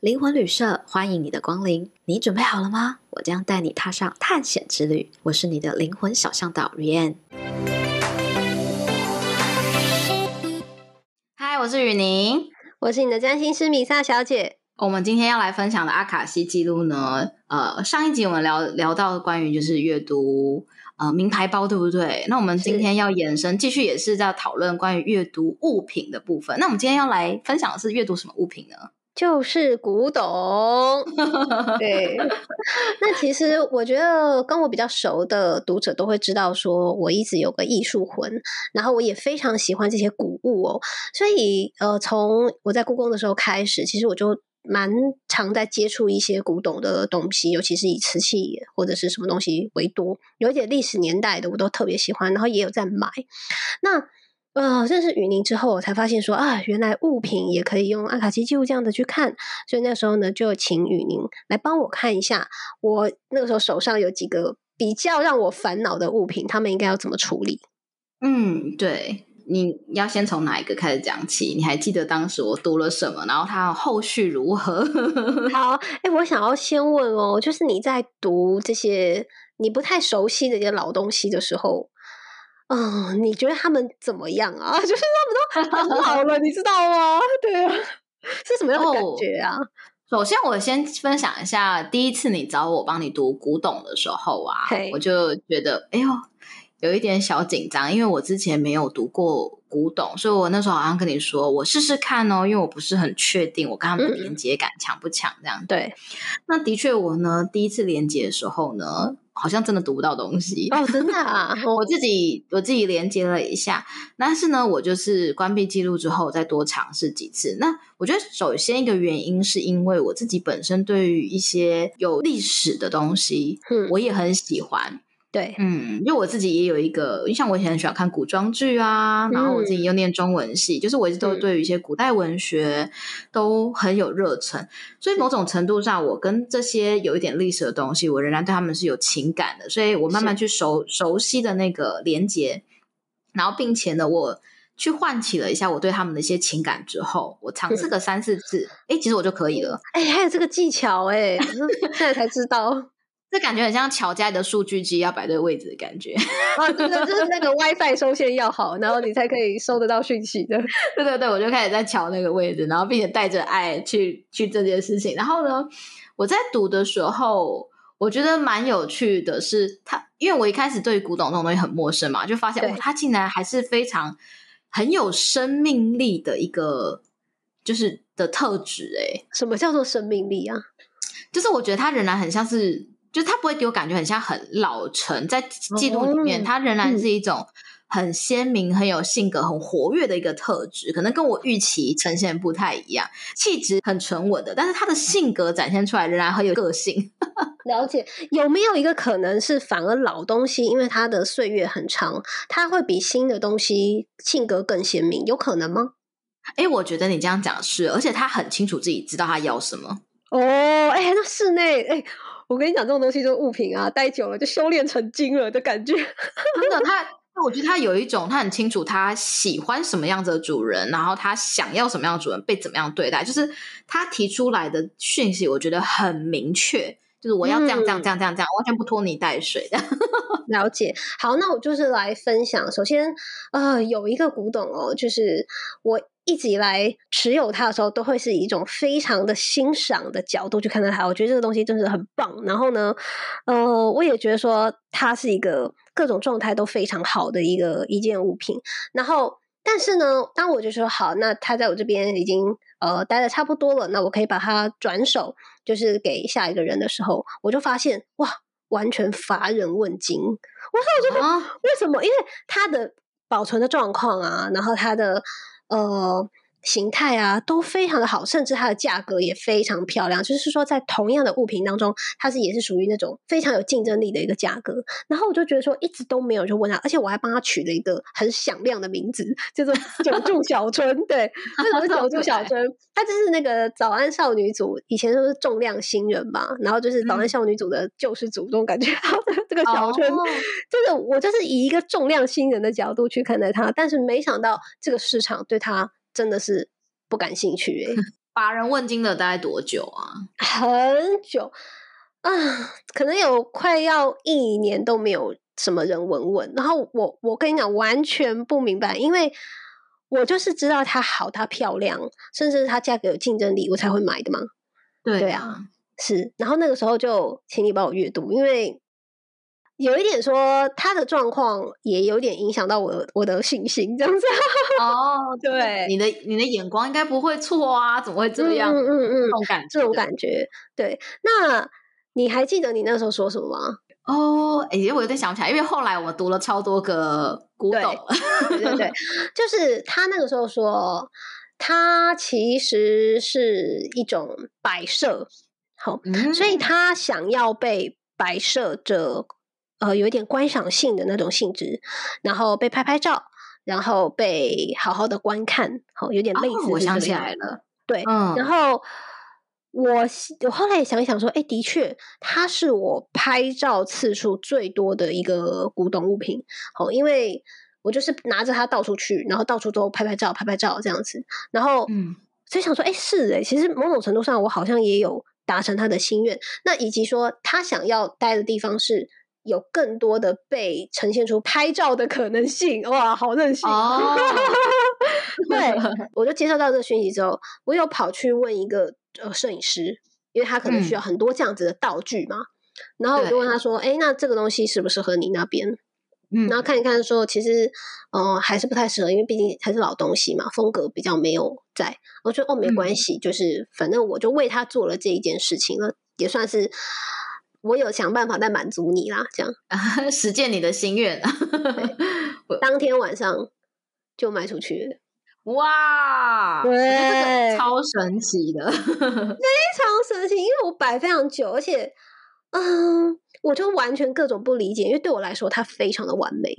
灵魂旅社欢迎你的光临，你准备好了吗？我将带你踏上探险之旅。我是你的灵魂小向导 Rianne。嗨，我是雨宁，我是你的占星师米萨小姐。我们今天要来分享的阿卡西记录呢，呃，上一集我们聊聊到关于就是阅读呃名牌包，对不对？那我们今天要延伸，继续也是在讨论关于阅读物品的部分。那我们今天要来分享的是阅读什么物品呢？就是古董，对。那其实我觉得跟我比较熟的读者都会知道，说我一直有个艺术魂，然后我也非常喜欢这些古物哦。所以呃，从我在故宫的时候开始，其实我就蛮常在接触一些古董的东西，尤其是以瓷器或者是什么东西为多，有一点历史年代的我都特别喜欢，然后也有在买。那呃，认识雨宁之后，我才发现说啊，原来物品也可以用阿卡西记录这样的去看。所以那时候呢，就请雨宁来帮我看一下，我那个时候手上有几个比较让我烦恼的物品，他们应该要怎么处理？嗯，对，你要先从哪一个开始讲起？你还记得当时我读了什么？然后它后续如何？好，哎，我想要先问哦，就是你在读这些你不太熟悉的一些老东西的时候。嗯，你觉得他们怎么样啊？就是他们都很老了，你知道吗？对啊，是什么样的感觉啊？哦，首先，我先分享一下第一次你找我帮你读古董的时候啊，我就觉得，哎呦，有一点小紧张，因为我之前没有读过古董，所以我那时候好像跟你说，我试试看哦，因为我不是很确定我跟他们的连接感强不强，这样。对，那的确，我呢第一次连接的时候呢。好像真的读不到东西哦，真的啊！我自己我自己连接了一下，但是呢，我就是关闭记录之后再多尝试几次。那我觉得首先一个原因是因为我自己本身对于一些有历史的东西，嗯，我也很喜欢。对，嗯，因为我自己也有一个，像我以前很喜欢看古装剧啊，然后我自己又念中文系，嗯、就是我一直都对于一些古代文学都很有热忱，所以某种程度上，我跟这些有一点历史的东西，我仍然对他们是有情感的，所以我慢慢去熟熟悉的那个连接，然后并且呢，我去唤起了一下我对他们的一些情感之后，我尝试个三四次，哎、嗯，其实我就可以了，哎，还有这个技巧，哎，现在才知道。这感觉很像乔家的数据机要摆对位置的感觉啊！对 对，就是那个 WiFi 收线要好，然后你才可以收得到讯息的。对对对，我就开始在乔那个位置，然后并且带着爱去去这件事情。然后呢，我在读的时候，我觉得蛮有趣的是，他因为我一开始对古董这种东西很陌生嘛，就发现哇，他竟然还是非常很有生命力的一个就是的特质。哎，什么叫做生命力啊？就是我觉得他仍然很像是。就他不会给我感觉很像很老成，在记录里面，他仍然是一种很鲜明、很有性格、很活跃的一个特质，可能跟我预期呈现不太一样，气质很沉稳的，但是他的性格展现出来仍然很有个性。了解，有没有一个可能是反而老东西，因为它的岁月很长，它会比新的东西性格更鲜明？有可能吗？哎，我觉得你这样讲是，而且他很清楚自己知道他要什么。哦，哎，那室内，哎。我跟你讲，这种东西就是物品啊，待久了就修炼成精了的感觉。真的，他，我觉得他有一种，他很清楚他喜欢什么样子的主人，然后他想要什么样的主人被怎么样对待，就是他提出来的讯息，我觉得很明确，就是我要这样这样这样这样这样，完全不拖泥带水的。了解。好，那我就是来分享。首先，呃，有一个古董哦，就是我。一直以来持有它的时候，都会是以一种非常的欣赏的角度去看待它。我觉得这个东西真的很棒。然后呢，呃，我也觉得说它是一个各种状态都非常好的一个一件物品。然后，但是呢，当我就说好，那它在我这边已经呃待的差不多了，那我可以把它转手，就是给下一个人的时候，我就发现哇，完全乏人问津。我说，我觉得为什么？因为它的保存的状况啊，然后它的。呃，形态啊都非常的好，甚至它的价格也非常漂亮。就是说，在同样的物品当中，它是也是属于那种非常有竞争力的一个价格。然后我就觉得说，一直都没有去问他，而且我还帮他取了一个很响亮的名字，叫做久住小春。对，为什么是久住小春？他就是那个早安少女组，以前都是重量新人吧，然后就是早安少女组的救世主这种感觉。这个小春，这 个我就是以一个重量新人的角度去看待他，但是没想到这个市场对他真的是不感兴趣哎、欸。乏人问津了大概多久啊？很久啊，可能有快要一年都没有什么人问问。然后我我跟你讲，完全不明白，因为我就是知道她好，她漂亮，甚至她价格有竞争力，我才会买的嘛。对对啊，是。然后那个时候就请你帮我阅读，因为。有一点说他的状况也有点影响到我我的信心，这样子 哦，对，你的你的眼光应该不会错啊，怎么会这样？嗯嗯嗯，这种感觉，这种感觉，对。那你还记得你那时候说什么吗？哦，哎，我有点想不起来，因为后来我读了超多个古董，对对对，就是他那个时候说，他其实是一种摆设，好，嗯、所以他想要被摆设着。呃，有一点观赏性的那种性质，然后被拍拍照，然后被好好的观看，好，有点类似、哦。我想起来了，对，嗯，然后我我后来也想一想说，哎，的确，它是我拍照次数最多的一个古董物品，好，因为我就是拿着它到处去，然后到处都拍拍照，拍拍照这样子，然后，嗯，所以想说，哎，是哎，其实某种程度上，我好像也有达成他的心愿，那以及说他想要待的地方是。有更多的被呈现出拍照的可能性，哇，好任性！哦、对，我就接受到这个讯息之后，我有跑去问一个呃摄影师，因为他可能需要很多这样子的道具嘛。嗯、然后我就问他说：“哎，那这个东西适不适合你那边？”嗯，然后看一看说，其实嗯、呃、还是不太适合，因为毕竟还是老东西嘛，风格比较没有在。我觉得哦没关系，嗯、就是反正我就为他做了这一件事情了，也算是。我有想办法再满足你啦，这样 实践你的心愿。当天晚上就卖出去了，哇！对，超神奇的，非 常神奇。因为我摆非常久，而且，嗯，我就完全各种不理解，因为对我来说它非常的完美。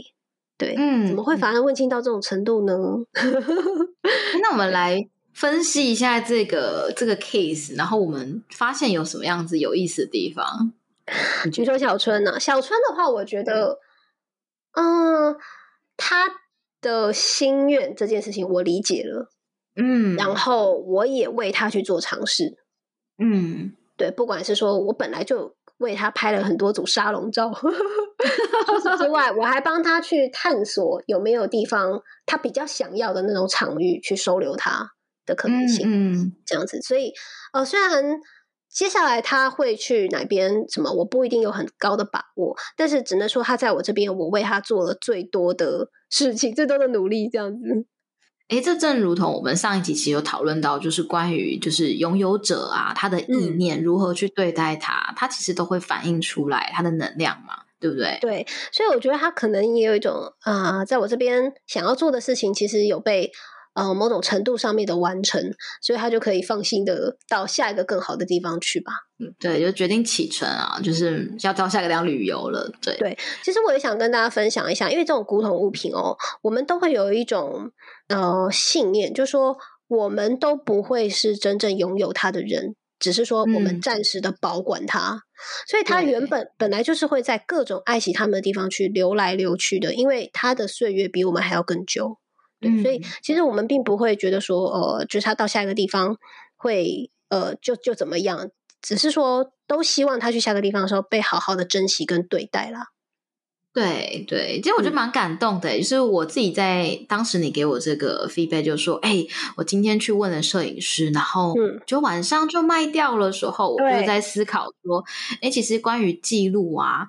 对，嗯，怎么会反而问津到这种程度呢？那我们来分析一下这个这个 case，然后我们发现有什么样子有意思的地方。你说小春呢？小春的话，我觉得，嗯，他的心愿这件事情我理解了，嗯，然后我也为他去做尝试，嗯，对，不管是说我本来就为他拍了很多组沙龙照，除此之外，我还帮他去探索有没有地方他比较想要的那种场域去收留他的可能性，嗯，嗯，这样子，所以，呃，虽然。接下来他会去哪边？什么？我不一定有很高的把握，但是只能说他在我这边，我为他做了最多的事情，最多的努力，这样子。诶，这正如同我们上一集其实有讨论到，就是关于就是拥有者啊，他的意念如何去对待他，嗯、他其实都会反映出来他的能量嘛，对不对？对，所以我觉得他可能也有一种啊、呃，在我这边想要做的事情，其实有被。呃，某种程度上面的完成，所以他就可以放心的到下一个更好的地方去吧。嗯，对，就决定启程啊，就是要到下一个地方旅游了。对对，其实我也想跟大家分享一下，因为这种古董物品哦，我们都会有一种呃信念，就是说我们都不会是真正拥有它的人，只是说我们暂时的保管它，嗯、所以它原本本来就是会在各种爱惜它们的地方去流来流去的，因为它的岁月比我们还要更久。对，所以其实我们并不会觉得说，呃，就是他到下一个地方会，呃，就就怎么样，只是说都希望他去下个地方的时候被好好的珍惜跟对待啦。对对，其实我觉得蛮感动的，嗯、就是我自己在当时你给我这个 feedback 就说，哎，我今天去问了摄影师，然后就晚上就卖掉了时候，嗯、我就在思考说，哎，其实关于记录啊。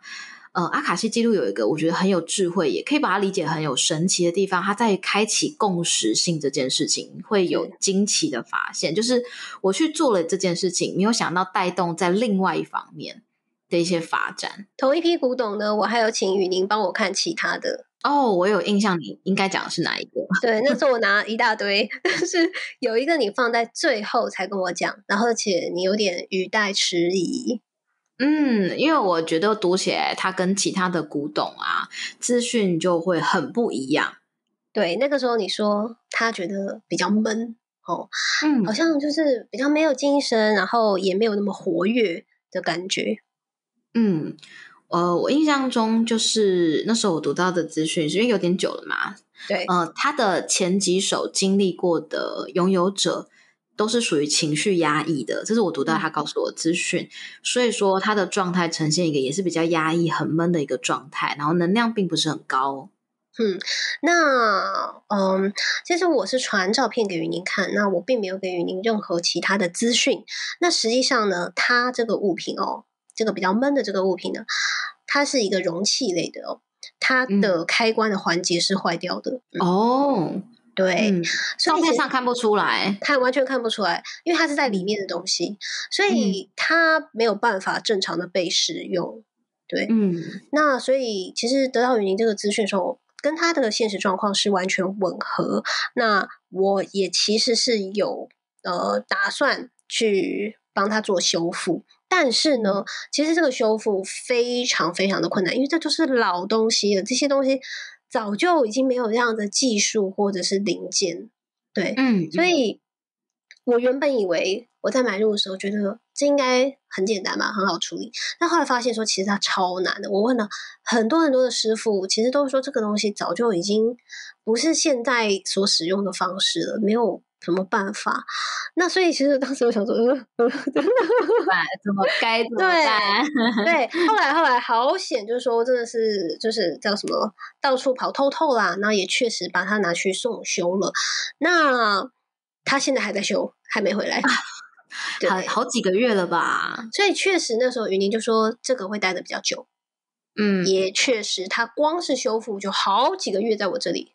呃，阿卡西记录有一个我觉得很有智慧，也可以把它理解很有神奇的地方。它在开启共识性这件事情会有惊奇的发现，就是我去做了这件事情，没有想到带动在另外一方面的一些发展。同一批古董呢，我还有请雨宁帮我看其他的。哦，我有印象，你应该讲的是哪一个？对，那时候我拿一大堆，但是有一个你放在最后才跟我讲，然后而且你有点语带迟疑。嗯，因为我觉得读起来它跟其他的古董啊资讯就会很不一样。对，那个时候你说他觉得比较闷哦，嗯，好像就是比较没有精神，然后也没有那么活跃的感觉。嗯，呃，我印象中就是那时候我读到的资讯，因为有点久了嘛。对，呃，他的前几首经历过的拥有者。都是属于情绪压抑的，这是我读到他告诉我的资讯，所以说他的状态呈现一个也是比较压抑、很闷的一个状态，然后能量并不是很高。嗯，那嗯，其实我是传照片给云宁看，那我并没有给云宁任何其他的资讯。那实际上呢，它这个物品哦，这个比较闷的这个物品呢，它是一个容器类的哦，它的开关的环节是坏掉的、哦。对，嗯、照片上看不出来，它完全看不出来，因为它是在里面的东西，所以它没有办法正常的被使用。对，嗯，那所以其实得到云宁这个资讯的时候，跟他的现实状况是完全吻合。那我也其实是有呃打算去帮他做修复，但是呢，其实这个修复非常非常的困难，因为这就是老东西了，这些东西。早就已经没有这样的技术或者是零件，对，嗯，所以我原本以为我在买入的时候觉得这应该很简单嘛，很好处理，但后来发现说其实它超难的。我问了很多很多的师傅，其实都说这个东西早就已经不是现在所使用的方式了，没有。什么办法？那所以其实当时我想说，呃，怎么办？怎么该怎么办？对，对。后来后来好险，就是说真的是就是叫什么到处跑透透啦。那也确实把它拿去送修了。那他现在还在修，还没回来。好好几个月了吧？所以确实那时候云宁就说这个会待的比较久。嗯，也确实，他光是修复就好几个月在我这里。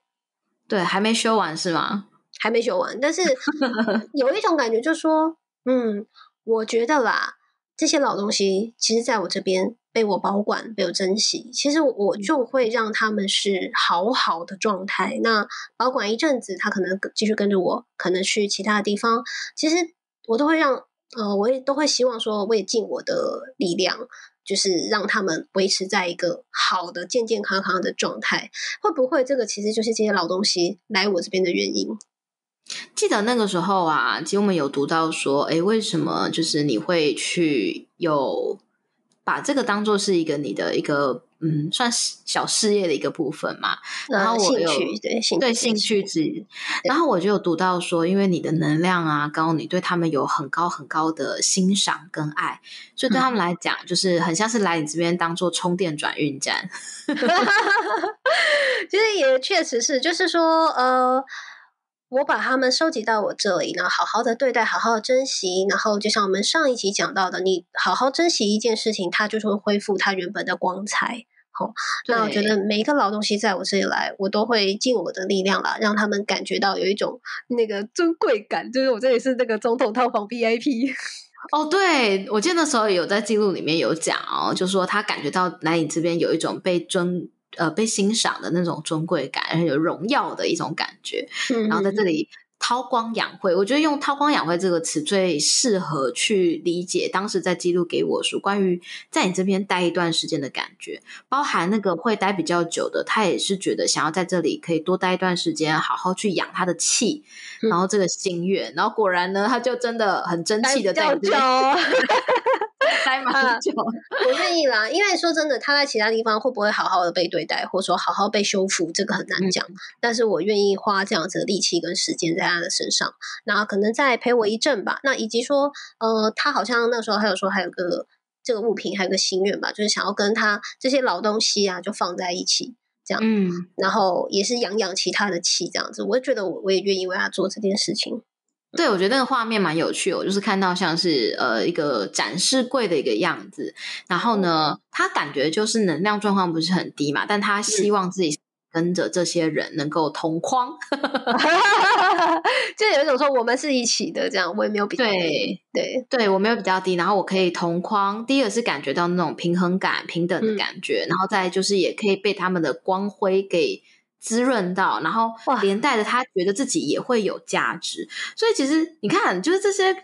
对，还没修完是吗？还没学完，但是 有一种感觉，就是说，嗯，我觉得啦，这些老东西，其实在我这边被我保管、被我珍惜，其实我就会让他们是好好的状态。那保管一阵子，他可能继续跟着我，可能去其他的地方，其实我都会让，呃，我也都会希望说，我也尽我的力量，就是让他们维持在一个好的、健健康康的状态。会不会这个其实就是这些老东西来我这边的原因？记得那个时候啊，其实我们有读到说，哎，为什么就是你会去有把这个当做是一个你的一个嗯，算是小事业的一个部分嘛？然后我有兴趣对兴趣对兴趣之，然后我就有读到说，因为你的能量啊高，你对他们有很高很高的欣赏跟爱，所以对他们来讲，嗯、就是很像是来你这边当做充电转运站。其实也确实是，就是说呃。我把他们收集到我这里呢，好好的对待，好好的珍惜。然后就像我们上一集讲到的，你好好珍惜一件事情，它就是会恢复它原本的光彩。好，那我觉得每一个老东西在我这里来，我都会尽我的力量啦，让他们感觉到有一种那个尊贵感。就是我这里是那个总统套房 VIP。哦，对，我记得那时候有在记录里面有讲哦，就是说他感觉到来你这边有一种被尊。呃，被欣赏的那种尊贵感，然后有荣耀的一种感觉，嗯、然后在这里韬光养晦，我觉得用“韬光养晦”这个词最适合去理解当时在记录给我说关于在你这边待一段时间的感觉，包含那个会待比较久的，他也是觉得想要在这里可以多待一段时间，好好去养他的气，嗯、然后这个心愿，然后果然呢，他就真的很争气的在这边。待蛮久，我愿意啦。因为说真的，他在其他地方会不会好好的被对待，或者说好好被修复，这个很难讲。嗯、但是我愿意花这样子的力气跟时间在他的身上，那可能再陪我一阵吧。那以及说，呃，他好像那时候还有说，还有个这个物品，还有个心愿吧，就是想要跟他这些老东西啊，就放在一起，这样。嗯，然后也是养养其他的气，这样子。我也觉得我我也愿意为他做这件事情。对，我觉得那个画面蛮有趣的，我就是看到像是呃一个展示柜的一个样子，然后呢，他感觉就是能量状况不是很低嘛，但他希望自己跟着这些人能够同框，就有一种说我们是一起的这样，我也没有比对对。对，我没有比较低，然后我可以同框，第一个是感觉到那种平衡感、平等的感觉，嗯、然后再就是也可以被他们的光辉给。滋润到，然后连带着他觉得自己也会有价值，所以其实你看，就是这些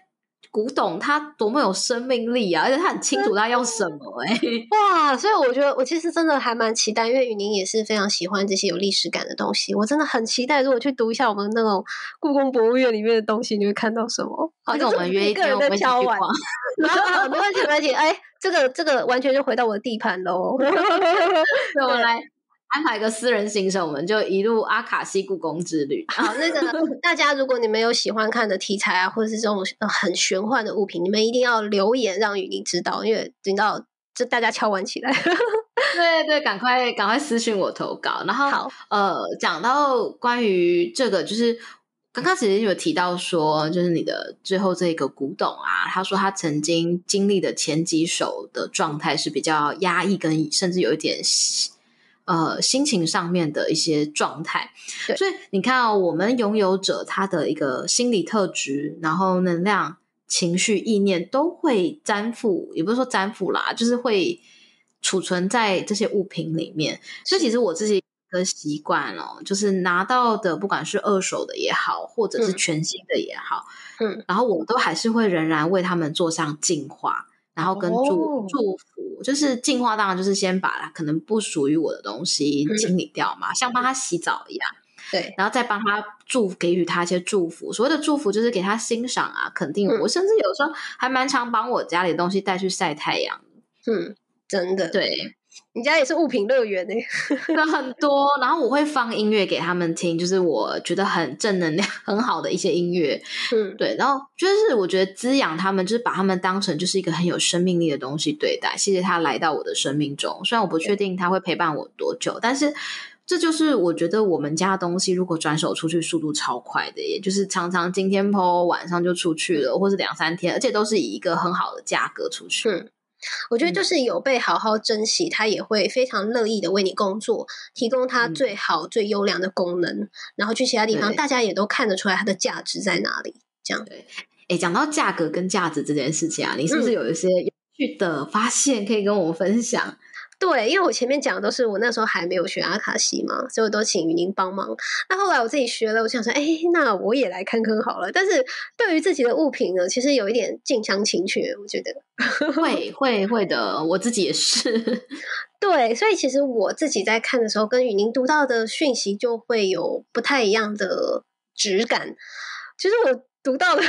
古董，它多么有生命力啊！而且他很清楚他要什么、欸，哎，哇！所以我觉得我其实真的还蛮期待，因为雨宁也是非常喜欢这些有历史感的东西，我真的很期待，如果去读一下我们那种故宫博物院里面的东西，你会看到什么？好，那我们约一个人在敲碗，没关系，没关系，哎，这个这个完全就回到我的地盘喽，我们来。安排一个私人行程，我们就一路阿卡西故宫之旅。好，那个 大家如果你们有喜欢看的题材啊，或者是这种很玄幻的物品，你们一定要留言让雨林知道，因为你知道，就大家敲完起来。对对，赶快赶快私信我投稿。然后好呃，讲到关于这个，就是。刚刚其实有提到说，就是你的最后这个古董啊，他说他曾经经历的前几手的状态是比较压抑，跟甚至有一点呃心情上面的一些状态。所以你看哦，我们拥有者他的一个心理特质，然后能量、情绪、意念都会粘附，也不是说粘附啦，就是会储存在这些物品里面。所以其实我自己。的习惯哦，就是拿到的，不管是二手的也好，或者是全新的也好，嗯，然后我都还是会仍然为他们做上净化，然后跟祝、哦、祝福，就是净化，当然就是先把可能不属于我的东西清理掉嘛，嗯、像帮他洗澡一样，对，然后再帮他祝给予他一些祝福。所谓的祝福就是给他欣赏啊，肯定我，嗯、甚至有时候还蛮常帮我家里的东西带去晒太阳，嗯，真的。对。你家也是物品乐园呢，有很多。然后我会放音乐给他们听，就是我觉得很正能量、很好的一些音乐。嗯，对。然后就是我觉得滋养他们，就是把他们当成就是一个很有生命力的东西对待。谢谢他来到我的生命中，虽然我不确定他会陪伴我多久，但是这就是我觉得我们家的东西，如果转手出去速度超快的，也就是常常今天 po 晚上就出去了，或是两三天，而且都是以一个很好的价格出去。嗯我觉得就是有被好好珍惜，他也会非常乐意的为你工作，提供他最好、最优良的功能，然后去其他地方，大家也都看得出来它的价值在哪里。这样，对。哎，讲到价格跟价值这件事情啊，你是不是有一些有趣的发现可以跟我们分享？对，因为我前面讲的都是我那时候还没有学阿卡西嘛，所以我都请雨宁帮忙。那后来我自己学了，我想说，哎，那我也来看看好了。但是对于自己的物品呢，其实有一点近乡情怯，我觉得 会会会的，我自己也是。对，所以其实我自己在看的时候，跟雨宁读到的讯息就会有不太一样的质感。其实我。读到的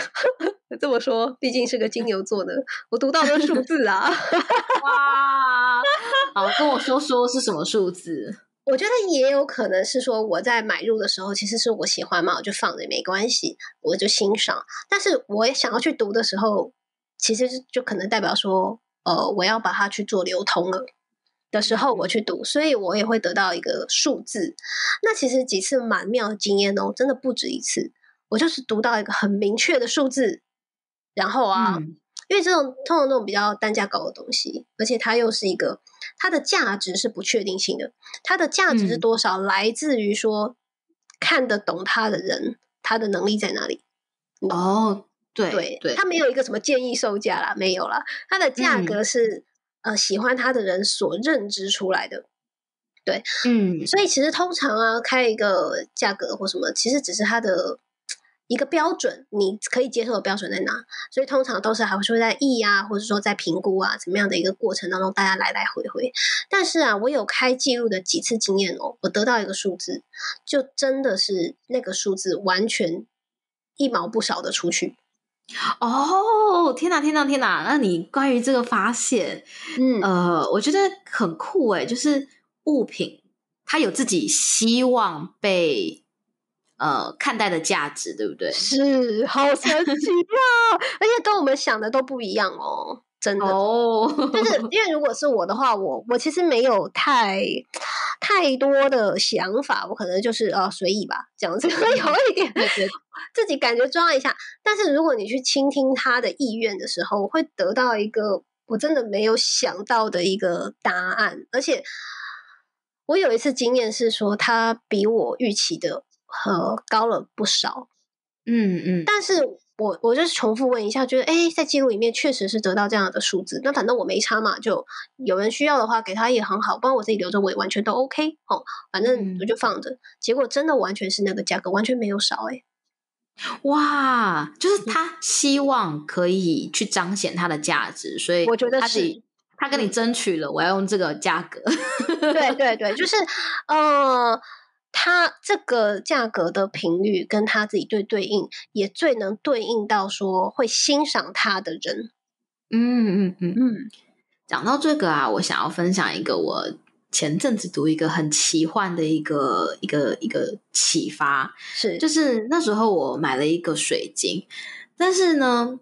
这么说，毕竟是个金牛座的，我读到的数字啊，哇！好，跟我说说是什么数字？我觉得也有可能是说我在买入的时候，其实是我喜欢嘛，我就放着也没关系，我就欣赏。但是我也想要去读的时候，其实就可能代表说，呃，我要把它去做流通了的时候，我去读，所以我也会得到一个数字。那其实几次蛮妙的经验哦，真的不止一次。我就是读到一个很明确的数字，然后啊，嗯、因为这种通常这种比较单价高的东西，而且它又是一个它的价值是不确定性的，它的价值是多少，嗯、来自于说看得懂它的人，他的能力在哪里？哦，对对对，它没有一个什么建议售价啦，没有啦，它的价格是、嗯、呃喜欢它的人所认知出来的。对，嗯，所以其实通常啊，开一个价格或什么，其实只是它的。一个标准，你可以接受的标准在哪？所以通常都是还会说在议啊，或者说在评估啊，怎么样的一个过程当中，大家来来回回。但是啊，我有开记录的几次经验哦，我得到一个数字，就真的是那个数字完全一毛不少的出去。哦，天哪，天哪，天哪！那你关于这个发现，嗯呃，我觉得很酷诶，就是物品它有自己希望被。呃，看待的价值对不对？是，好神 奇啊！而且跟我们想的都不一样哦，真的哦。就是 因为如果是我的话，我我其实没有太太多的想法，我可能就是呃随意吧，这样子有一点自己感觉抓一下。但是如果你去倾听他的意愿的时候，我会得到一个我真的没有想到的一个答案。而且我有一次经验是说，他比我预期的。和高了不少，嗯嗯，但是我我就是重复问一下，觉得哎，在记录里面确实是得到这样的数字，那反正我没差嘛，就有人需要的话给他也很好，不然我自己留着我也完全都 OK 哦，反正我就放着。嗯、结果真的完全是那个价格，完全没有少哎，哇，就是他希望可以去彰显他的价值，所以我觉得是他跟你争取了，我要用这个价格，对对对，就是呃。他这个价格的频率跟他自己对对应，也最能对应到说会欣赏他的人。嗯嗯嗯嗯。讲到这个啊，我想要分享一个我前阵子读一个很奇幻的一个一个一个启发，是就是那时候我买了一个水晶，但是呢，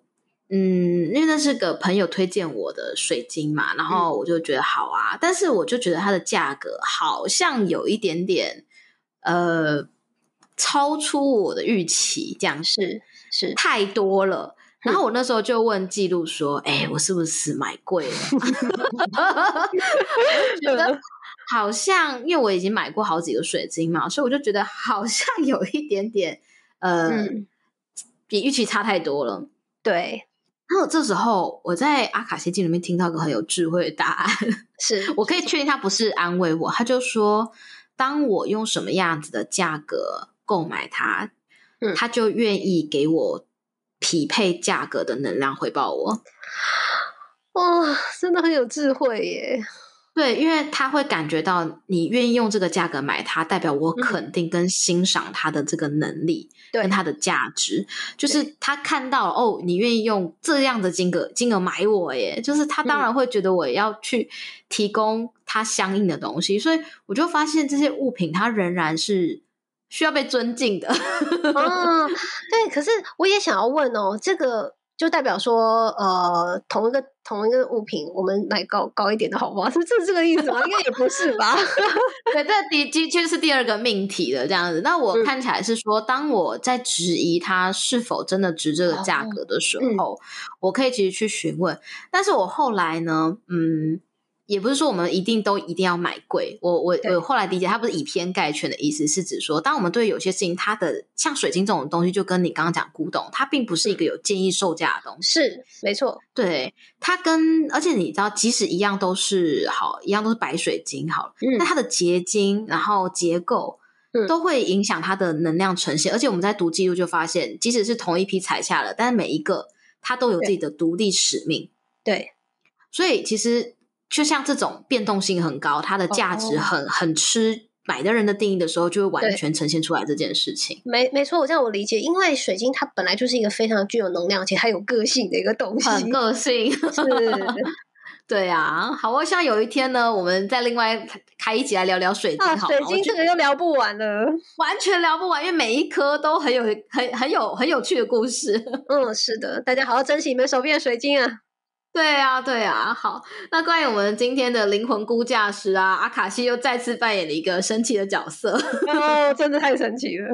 嗯，因为那是个朋友推荐我的水晶嘛，然后我就觉得好啊，嗯、但是我就觉得它的价格好像有一点点呃超出我的预期，这样是是太多了。然后我那时候就问记录说：“哎、欸，我是不是买贵了？”觉得好像，因为我已经买过好几个水晶嘛，所以我就觉得好像有一点点呃，嗯、比预期差太多了。对。然后这时候我在阿卡西记里面听到一个很有智慧的答案，是我可以确定他不是安慰我，他就说：“当我用什么样子的价格购买它，嗯、他就愿意给我。”匹配价格的能量回报我，哇，真的很有智慧耶！对，因为他会感觉到你愿意用这个价格买它，代表我肯定跟欣赏它的这个能力，跟它的价值。就是他看到哦，你愿意用这样的金额金额买我耶，就是他当然会觉得我要去提供他相应的东西，嗯、所以我就发现这些物品它仍然是。需要被尊敬的，嗯，对。可是我也想要问哦，这个就代表说，呃，同一个同一个物品，我们买高高一点的好吗？是不是这个意思吗？应该也不是吧？对，这的的确是第二个命题了，这样子。那我看起来是说，嗯、当我在质疑它是否真的值这个价格的时候，哦嗯、我可以其实去询问。但是我后来呢，嗯。也不是说我们一定都一定要买贵，我我我后来理解，它不是以偏概全的意思，是指说，当我们对有些事情，它的像水晶这种东西，就跟你刚刚讲古董，它并不是一个有建议售价的东西，是没错，对它跟而且你知道，即使一样都是好，一样都是白水晶好了，那、嗯、它的结晶，然后结构，都会影响它的能量呈现，而且我们在读记录就发现，即使是同一批采下了，但是每一个它都有自己的独立使命，对，所以其实。就像这种变动性很高，它的价值很、oh. 很吃买的人的定义的时候，就会完全呈现出来这件事情。没没错，我这样我理解，因为水晶它本来就是一个非常具有能量且它有个性的一个东西，很个性是，对啊。好，我像有一天呢，我们再另外开一集来聊聊水晶。好，水晶这个又聊不完了，完全聊不完，因为每一颗都很有很很有很有趣的故事。嗯，是的，大家好好珍惜你们手边的水晶啊。对啊，对啊，好。那关于我们今天的灵魂估价师啊，阿卡西又再次扮演了一个神奇的角色，哦，真的太神奇了。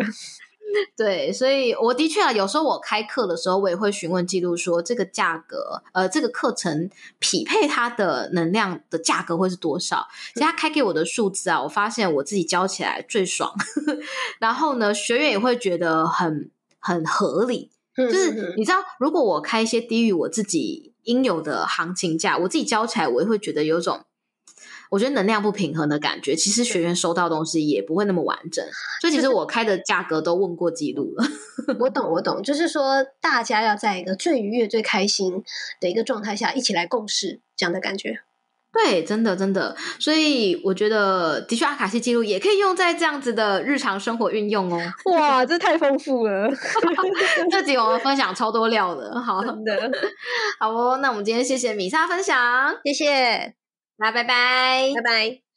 对，所以我的确啊，有时候我开课的时候，我也会询问记录说，这个价格，呃，这个课程匹配它的能量的价格会是多少？其实他开给我的数字啊，我发现我自己教起来最爽，然后呢，学员也会觉得很很合理。就是你知道，如果我开一些低于我自己应有的行情价，我自己教起来，我也会觉得有种我觉得能量不平衡的感觉。其实学员收到东西也不会那么完整，所以其实我开的价格都问过记录了。我懂，我懂，就是说大家要在一个最愉悦、最开心的一个状态下一起来共事，这样的感觉。对，真的真的，所以我觉得的确阿卡西记录也可以用在这样子的日常生活运用哦。哇，这太丰富了！这集我们分享超多料的，好的，好哦。那我们今天谢谢米莎分享，谢谢，那拜拜，拜拜。